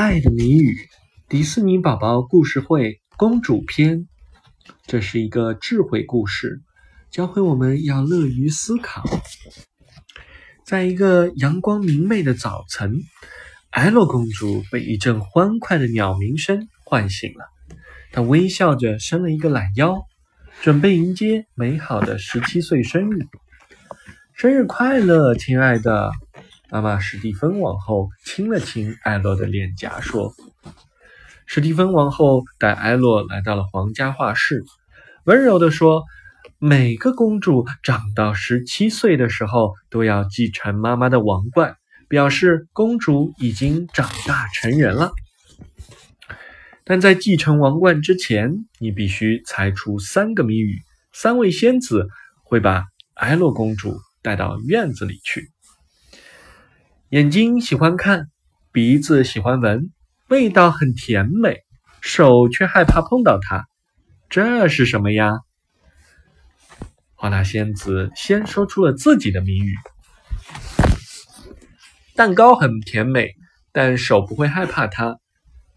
爱的谜语，迪士尼宝宝故事会公主篇。这是一个智慧故事，教会我们要乐于思考。在一个阳光明媚的早晨，艾洛公主被一阵欢快的鸟鸣声唤醒了。她微笑着伸了一个懒腰，准备迎接美好的十七岁生日。生日快乐，亲爱的！妈妈史蒂芬王后亲了亲艾洛的脸颊，说：“史蒂芬王后带艾洛来到了皇家画室，温柔地说：‘每个公主长到十七岁的时候，都要继承妈妈的王冠，表示公主已经长大成人了。但在继承王冠之前，你必须猜出三个谜语。三位仙子会把艾洛公主带到院子里去。’”眼睛喜欢看，鼻子喜欢闻，味道很甜美，手却害怕碰到它，这是什么呀？花大仙子先说出了自己的谜语：蛋糕很甜美，但手不会害怕它。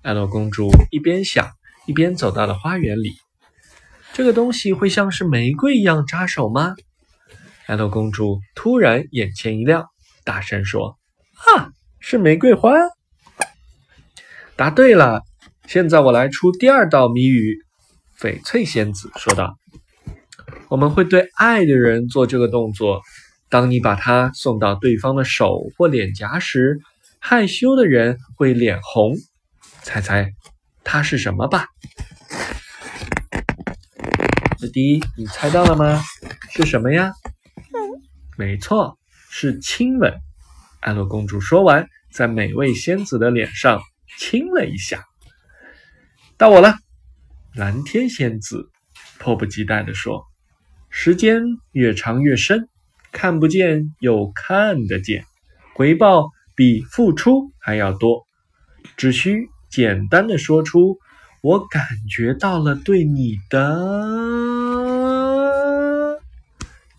艾洛公主一边想，一边走到了花园里。这个东西会像是玫瑰一样扎手吗？艾洛公主突然眼前一亮，大声说。啊，是玫瑰花！答对了。现在我来出第二道谜语。翡翠仙子说道：“我们会对爱的人做这个动作。当你把它送到对方的手或脸颊时，害羞的人会脸红。猜猜它是什么吧？”小迪，你猜到了吗？是什么呀？没错，是亲吻。安洛公主说完，在每位仙子的脸上亲了一下。到我了，蓝天仙子迫不及待地说：“时间越长越深，看不见又看得见，回报比付出还要多。只需简单的说出‘我感觉到了对你的’。”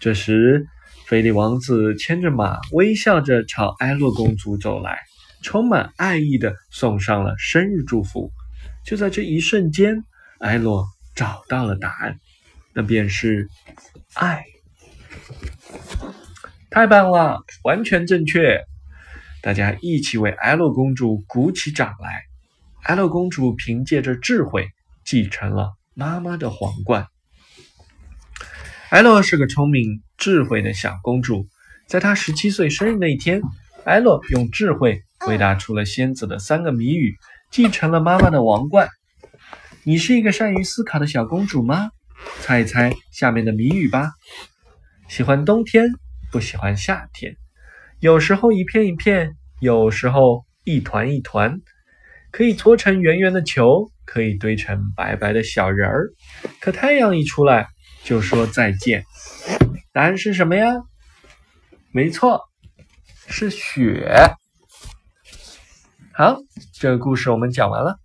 这时。菲利王子牵着马，微笑着朝埃洛公主走来，充满爱意的送上了生日祝福。就在这一瞬间，埃洛找到了答案，那便是爱。太棒了，完全正确！大家一起为埃洛公主鼓起掌来。埃洛公主凭借着智慧继承了妈妈的皇冠。艾洛是个聪明、智慧的小公主。在她十七岁生日那一天，艾洛用智慧回答出了仙子的三个谜语，继承了妈妈的王冠。你是一个善于思考的小公主吗？猜一猜下面的谜语吧。喜欢冬天，不喜欢夏天。有时候一片一片，有时候一团一团。可以搓成圆圆的球，可以堆成白白的小人儿。可太阳一出来。就说再见，答案是什么呀？没错，是雪。好，这个故事我们讲完了。